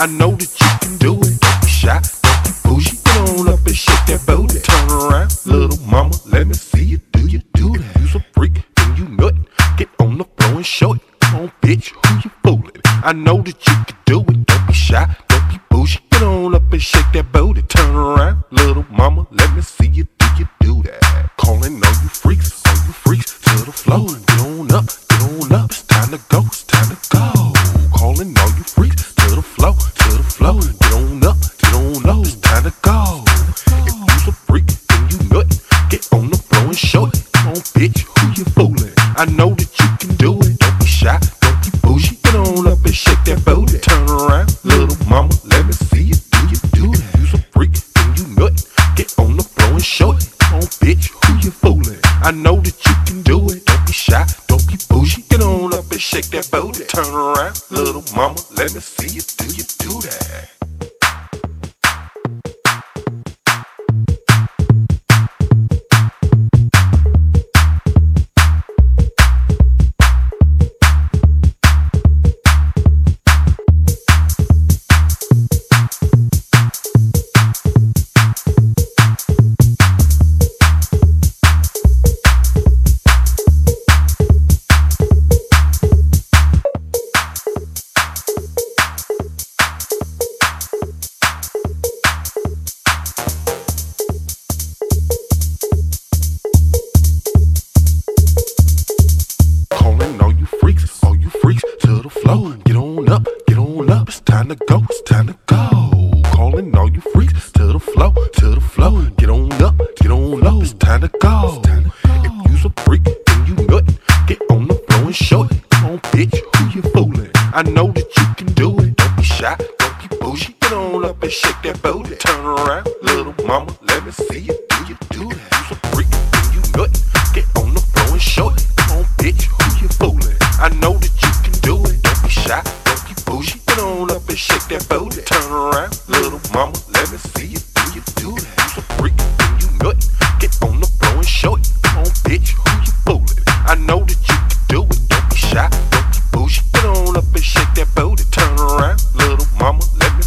I know that little mama, let me see you do you do that. time to go, it's time to go. Calling all you freaks to the flow, to the flow. Get on up, get on up, it's time to go. If you's a freak, then you nut. Get on the floor and show it. Come on, bitch, who you fooling? I know that you can do it. Don't be shy, don't be bougie. Get on up and shake that booty. Turn around, little mama, let me see you. that booty, turn around, little mama, let me see you do you do that? You a freak, you nut, get on the floor and show it. Come on, bitch, who you fooling? I know that you can do it. Don't be shy, don't be bougie. Get on up and shake that booty, turn around, little mama, let me.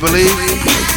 Believe?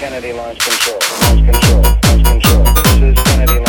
Kennedy launch control, launch control, launch control. This is Kennedy.